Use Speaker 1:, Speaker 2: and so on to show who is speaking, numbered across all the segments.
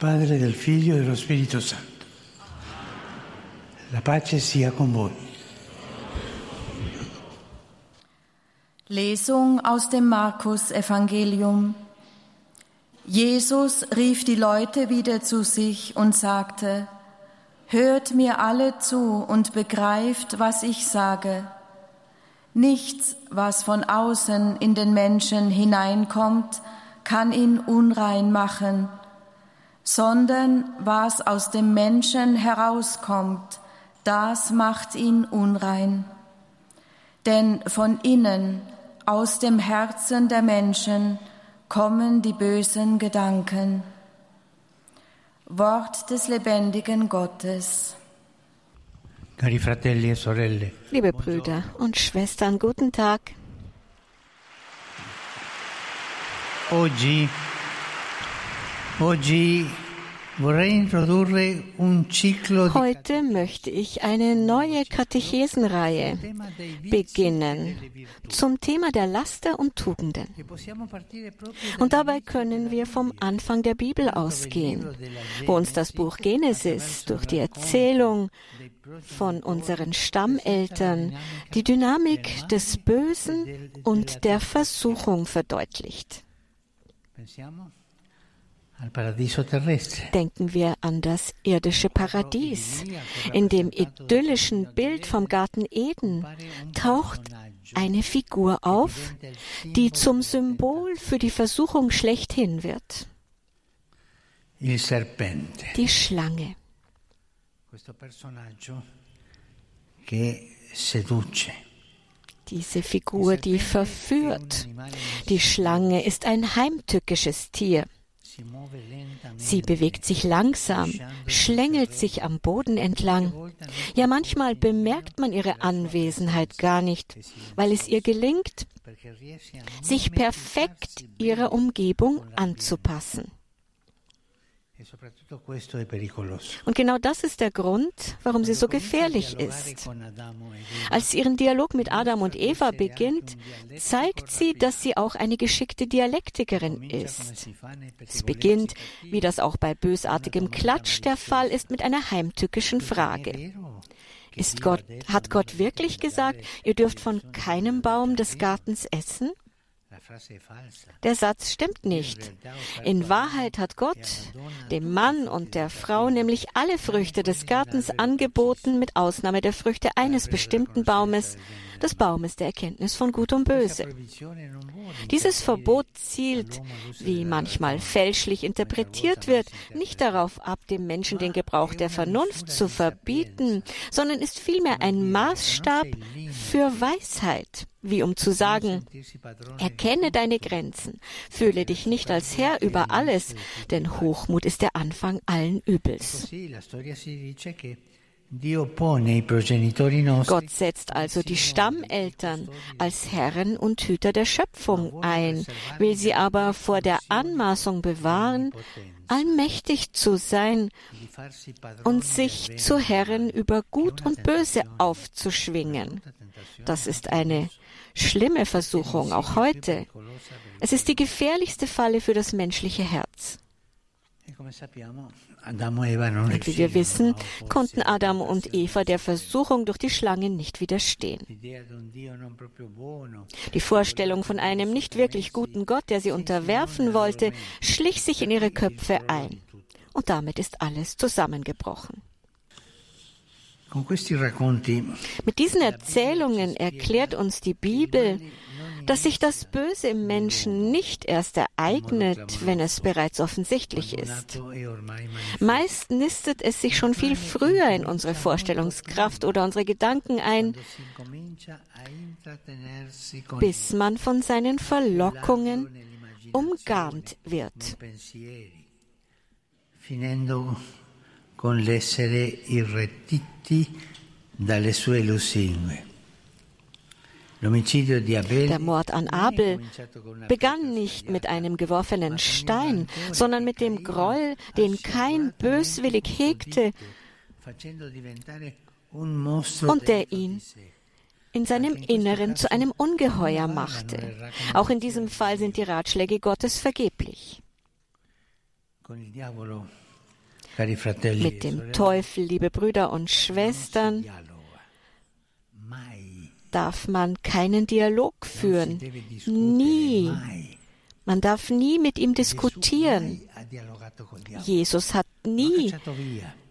Speaker 1: Padre, del Figlio e dello Spirito Santo. La pace sia con voi.
Speaker 2: Lesung aus dem Markus Evangelium. Jesus rief die Leute wieder zu sich und sagte, Hört mir alle zu und begreift, was ich sage. Nichts, was von außen in den Menschen hineinkommt, kann ihn unrein machen, sondern was aus dem Menschen herauskommt, das macht ihn unrein. Denn von innen, aus dem Herzen der Menschen, kommen die bösen Gedanken. Wort des lebendigen Gottes.
Speaker 1: E
Speaker 3: Liebe Brüder und Schwestern, guten Tag.
Speaker 1: oggi,
Speaker 3: Heute möchte ich eine neue Katechesenreihe beginnen zum Thema der Laster und Tugenden. Und dabei können wir vom Anfang der Bibel ausgehen, wo uns das Buch Genesis durch die Erzählung von unseren Stammeltern die Dynamik des Bösen und der Versuchung verdeutlicht. Denken wir an das irdische Paradies. In dem idyllischen Bild vom Garten Eden taucht eine Figur auf, die zum Symbol für die Versuchung schlechthin wird. Die Schlange. Diese Figur, die verführt. Die Schlange ist ein heimtückisches Tier. Sie bewegt sich langsam, schlängelt sich am Boden entlang. Ja, manchmal bemerkt man ihre Anwesenheit gar nicht, weil es ihr gelingt, sich perfekt ihrer Umgebung anzupassen. Und genau das ist der Grund, warum sie so gefährlich ist.
Speaker 1: Eva
Speaker 3: Als sie ihren Dialog mit Adam und Eva beginnt, zeigt sie, dass sie auch eine geschickte Dialektikerin ist. Es beginnt, wie das auch bei bösartigem Klatsch der Fall ist, mit einer heimtückischen Frage. Ist Gott, hat Gott wirklich gesagt, ihr dürft von keinem Baum des Gartens essen? Der Satz stimmt nicht. In Wahrheit hat Gott dem Mann und der Frau nämlich alle Früchte des Gartens angeboten, mit Ausnahme der Früchte eines bestimmten Baumes, des Baumes der Erkenntnis von Gut und Böse. Dieses Verbot zielt, wie manchmal fälschlich interpretiert wird, nicht darauf ab, dem Menschen den Gebrauch der Vernunft zu verbieten, sondern ist vielmehr ein Maßstab für Weisheit, wie um zu sagen, erkenne deine Grenzen, fühle dich nicht als Herr über alles, denn Hochmut ist der Anfang allen Übels. Gott setzt also die Stammeltern als Herren und Hüter der Schöpfung ein, will sie aber vor der Anmaßung bewahren, allmächtig zu sein und sich zu Herren über Gut und Böse aufzuschwingen. Das ist eine schlimme Versuchung, auch heute. Es ist die gefährlichste Falle für das menschliche Herz. Und wie wir wissen, konnten Adam und Eva der Versuchung durch die Schlange nicht widerstehen. Die Vorstellung von einem nicht wirklich guten Gott, der sie unterwerfen wollte, schlich sich in ihre Köpfe ein. Und damit ist alles zusammengebrochen. Mit diesen Erzählungen erklärt uns die Bibel, dass sich das Böse im Menschen nicht erst ereignet, wenn es bereits offensichtlich ist. Meist nistet es sich schon viel früher in unsere Vorstellungskraft oder unsere Gedanken ein, bis man von seinen Verlockungen umgarnt wird.
Speaker 1: finendo con l'essere irretiti dalle sue lusinghe.
Speaker 3: Der Mord an Abel begann nicht mit einem geworfenen Stein, sondern mit dem Groll, den kein böswillig hegte und der ihn in seinem Inneren zu einem Ungeheuer machte. Auch in diesem Fall sind die Ratschläge Gottes vergeblich. Mit dem Teufel, liebe Brüder und Schwestern, darf man keinen Dialog führen. Nie. Man darf nie mit ihm diskutieren. Jesus hat nie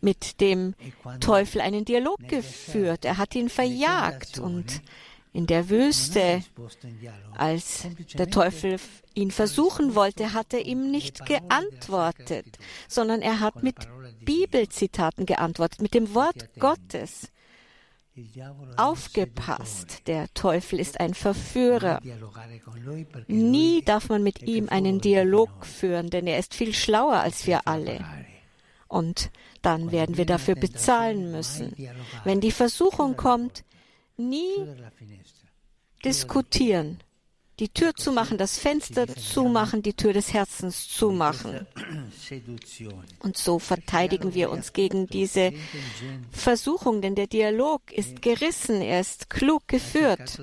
Speaker 3: mit dem Teufel einen Dialog geführt. Er hat ihn verjagt und in der Wüste, als der Teufel ihn versuchen wollte, hat er ihm nicht geantwortet, sondern er hat mit Bibelzitaten geantwortet, mit dem Wort Gottes. Aufgepasst, der Teufel ist ein Verführer. Nie darf man mit ihm einen Dialog führen, denn er ist viel schlauer als wir alle. Und dann werden wir dafür bezahlen müssen. Wenn die Versuchung kommt, nie diskutieren. Die Tür zumachen, das Fenster zumachen, die Tür des Herzens zumachen. Und so verteidigen wir uns gegen diese Versuchung, denn der Dialog ist gerissen, er ist klug geführt.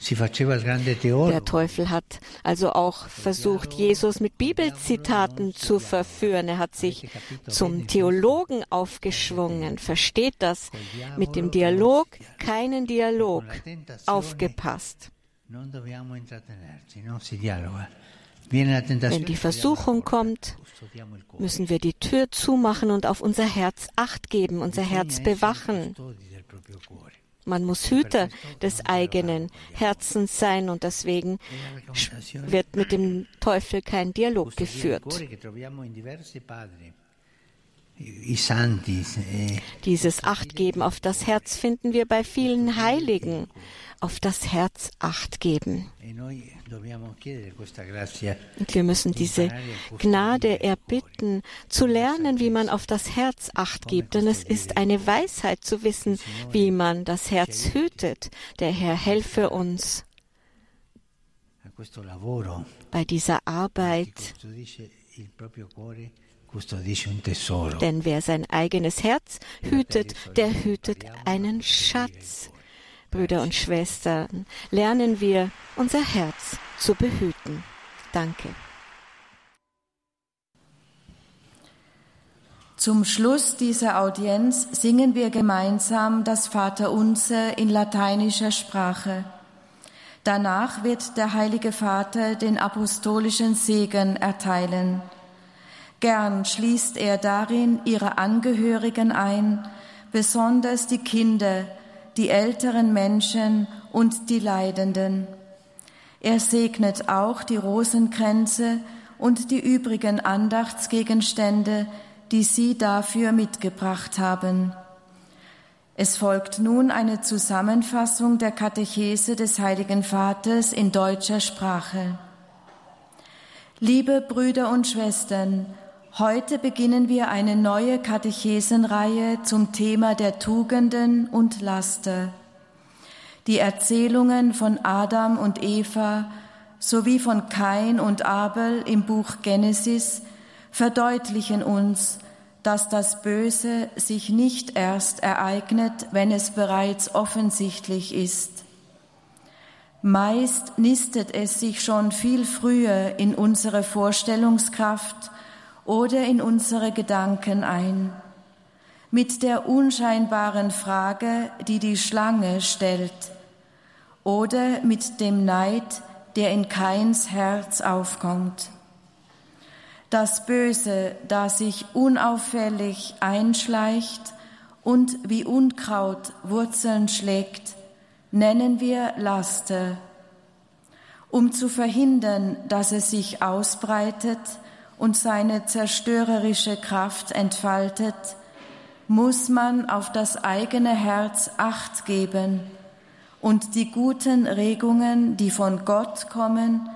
Speaker 3: Der Teufel hat also auch versucht, Jesus mit Bibelzitaten zu verführen. Er hat sich zum Theologen aufgeschwungen. Versteht das? Mit dem Dialog keinen Dialog. Aufgepasst. Wenn die Versuchung kommt, müssen wir die Tür zumachen und auf unser Herz acht geben, unser Herz bewachen. Man muss Hüter des eigenen Herzens sein und deswegen wird mit dem Teufel kein Dialog geführt. Dieses Achtgeben auf das Herz finden wir bei vielen Heiligen. Auf das Herz Acht geben. Und wir müssen diese Gnade erbitten, zu lernen, wie man auf das Herz Acht gibt. Denn es ist eine Weisheit zu wissen, wie man das Herz hütet. Der Herr helfe uns bei dieser Arbeit. Denn wer sein eigenes Herz hütet, der hütet einen Schatz. Brüder und Schwestern, lernen wir, unser Herz zu behüten. Danke.
Speaker 2: Zum Schluss dieser Audienz singen wir gemeinsam das Vaterunser in lateinischer Sprache. Danach wird der Heilige Vater den apostolischen Segen erteilen. Gern schließt er darin ihre Angehörigen ein, besonders die Kinder, die älteren Menschen und die Leidenden. Er segnet auch die Rosenkränze und die übrigen Andachtsgegenstände, die Sie dafür mitgebracht haben. Es folgt nun eine Zusammenfassung der Katechese des Heiligen Vaters in deutscher Sprache. Liebe Brüder und Schwestern, Heute beginnen wir eine neue Katechesenreihe zum Thema der Tugenden und Laster. Die Erzählungen von Adam und Eva sowie von Kain und Abel im Buch Genesis verdeutlichen uns, dass das Böse sich nicht erst ereignet, wenn es bereits offensichtlich ist. Meist nistet es sich schon viel früher in unsere Vorstellungskraft oder in unsere Gedanken ein. Mit der unscheinbaren Frage, die die Schlange stellt, oder mit dem Neid, der in Keins Herz aufkommt. Das Böse, das sich unauffällig einschleicht und wie Unkraut Wurzeln schlägt, nennen wir Laster. Um zu verhindern, dass es sich ausbreitet, und seine zerstörerische Kraft entfaltet, muss man auf das eigene Herz acht geben und die guten Regungen, die von Gott kommen,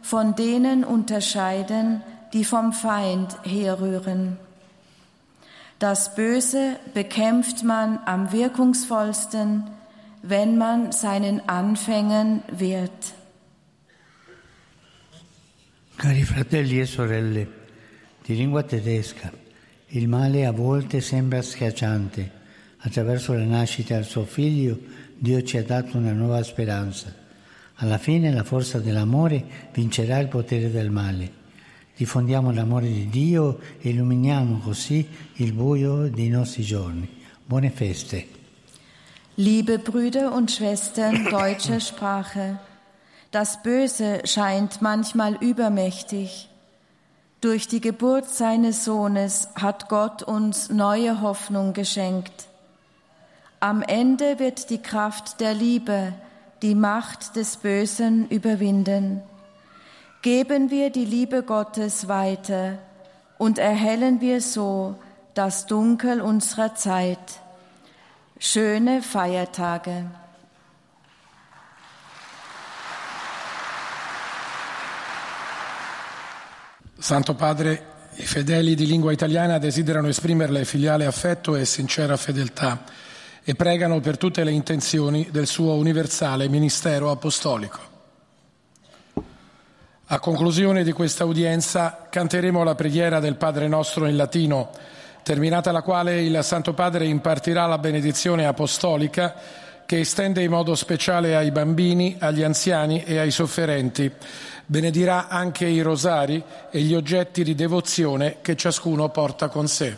Speaker 2: von denen unterscheiden, die vom Feind herrühren. Das Böse bekämpft man am wirkungsvollsten, wenn man seinen Anfängen wehrt.
Speaker 1: Cari fratelli e sorelle, di lingua tedesca, il male a volte sembra schiacciante. Attraverso la nascita del suo figlio Dio ci ha dato una nuova speranza. Alla fine la forza dell'amore vincerà il potere del male. diffondiamo l'amore di Dio e illuminiamo così il buio dei nostri giorni. Buone feste.
Speaker 2: Liebe Brüder und Schwestern deutscher Sprache, das Böse scheint manchmal übermächtig. Durch die Geburt seines Sohnes hat Gott uns neue Hoffnung geschenkt. Am Ende wird die Kraft der Liebe die Macht des Bösen überwinden. Geben wir die Liebe Gottes weiter und erhellen wir so das Dunkel unserer Zeit. Schöne Feiertage.
Speaker 4: Santo Padre, i fedeli di lingua italiana desiderano esprimerle filiale affetto e sincera fedeltà e pregano per tutte le intenzioni del suo universale ministero apostolico. A conclusione di questa udienza canteremo la preghiera del Padre nostro in latino, terminata la quale il Santo Padre impartirà la benedizione apostolica che estende in modo speciale ai bambini, agli anziani e ai sofferenti. Benedirà anche i rosari e gli oggetti di devozione che ciascuno porta con sé.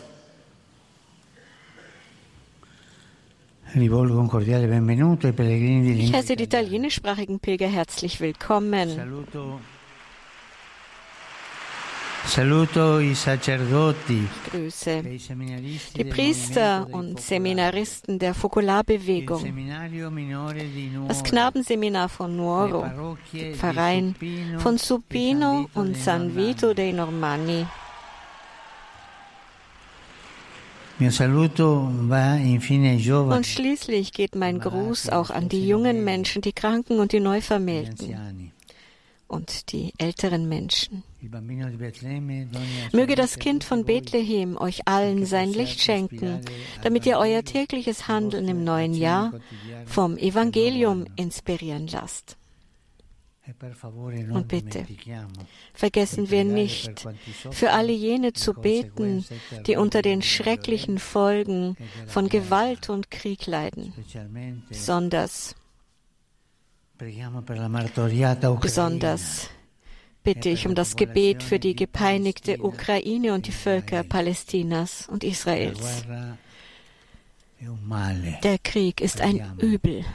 Speaker 1: Rivolgo un cordiale benvenuto ai pellegrini di
Speaker 3: Ich heiße die italienischsprachigen Pilger herzlich willkommen.
Speaker 1: Saluto,
Speaker 3: grüße
Speaker 1: e i seminaristi
Speaker 3: die Priester und Seminaristen der Fokularbewegung, das Knabenseminar von Nuoro, Verein von Supino und San. Vito dei Normanni. Und schließlich geht mein Gruß auch an die jungen Menschen, die Kranken und die Neuvermählten. Und die älteren Menschen. Möge das Kind von Bethlehem euch allen sein Licht schenken, damit ihr euer tägliches Handeln im neuen Jahr vom Evangelium inspirieren lasst. Und bitte, Vergessen wir nicht, für alle jene zu beten, die unter den schrecklichen Folgen von Gewalt und Krieg leiden. Besonders, besonders bitte ich um das Gebet für die gepeinigte Ukraine und die Völker Palästinas und Israels. Der Krieg ist ein Übel.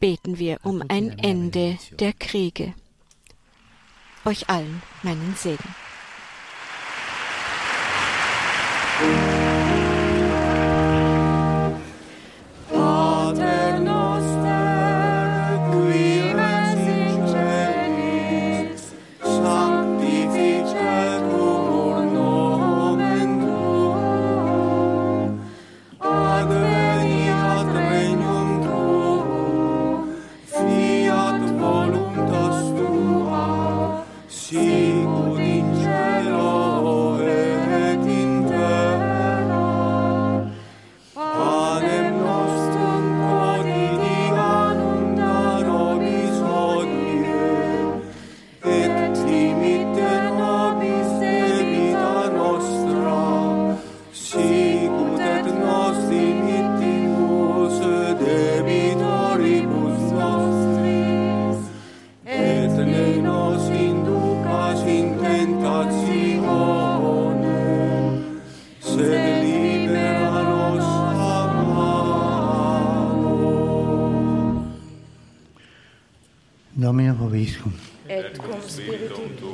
Speaker 3: Beten wir um ein Ende der Kriege. Euch allen meinen Segen.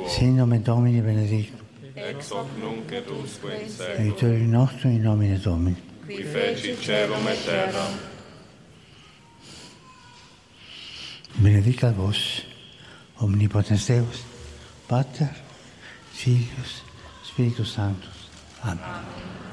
Speaker 5: Sì, in
Speaker 1: nome Domini benedetto.
Speaker 6: Ex hoc nunc et usque in seco.
Speaker 1: E nostro in nome Domini.
Speaker 6: Qui feci cielo e terra.
Speaker 1: Benedica vos, omnipotens Deus, Pater, Filius, Spiritus Sanctus. Amen. Amen.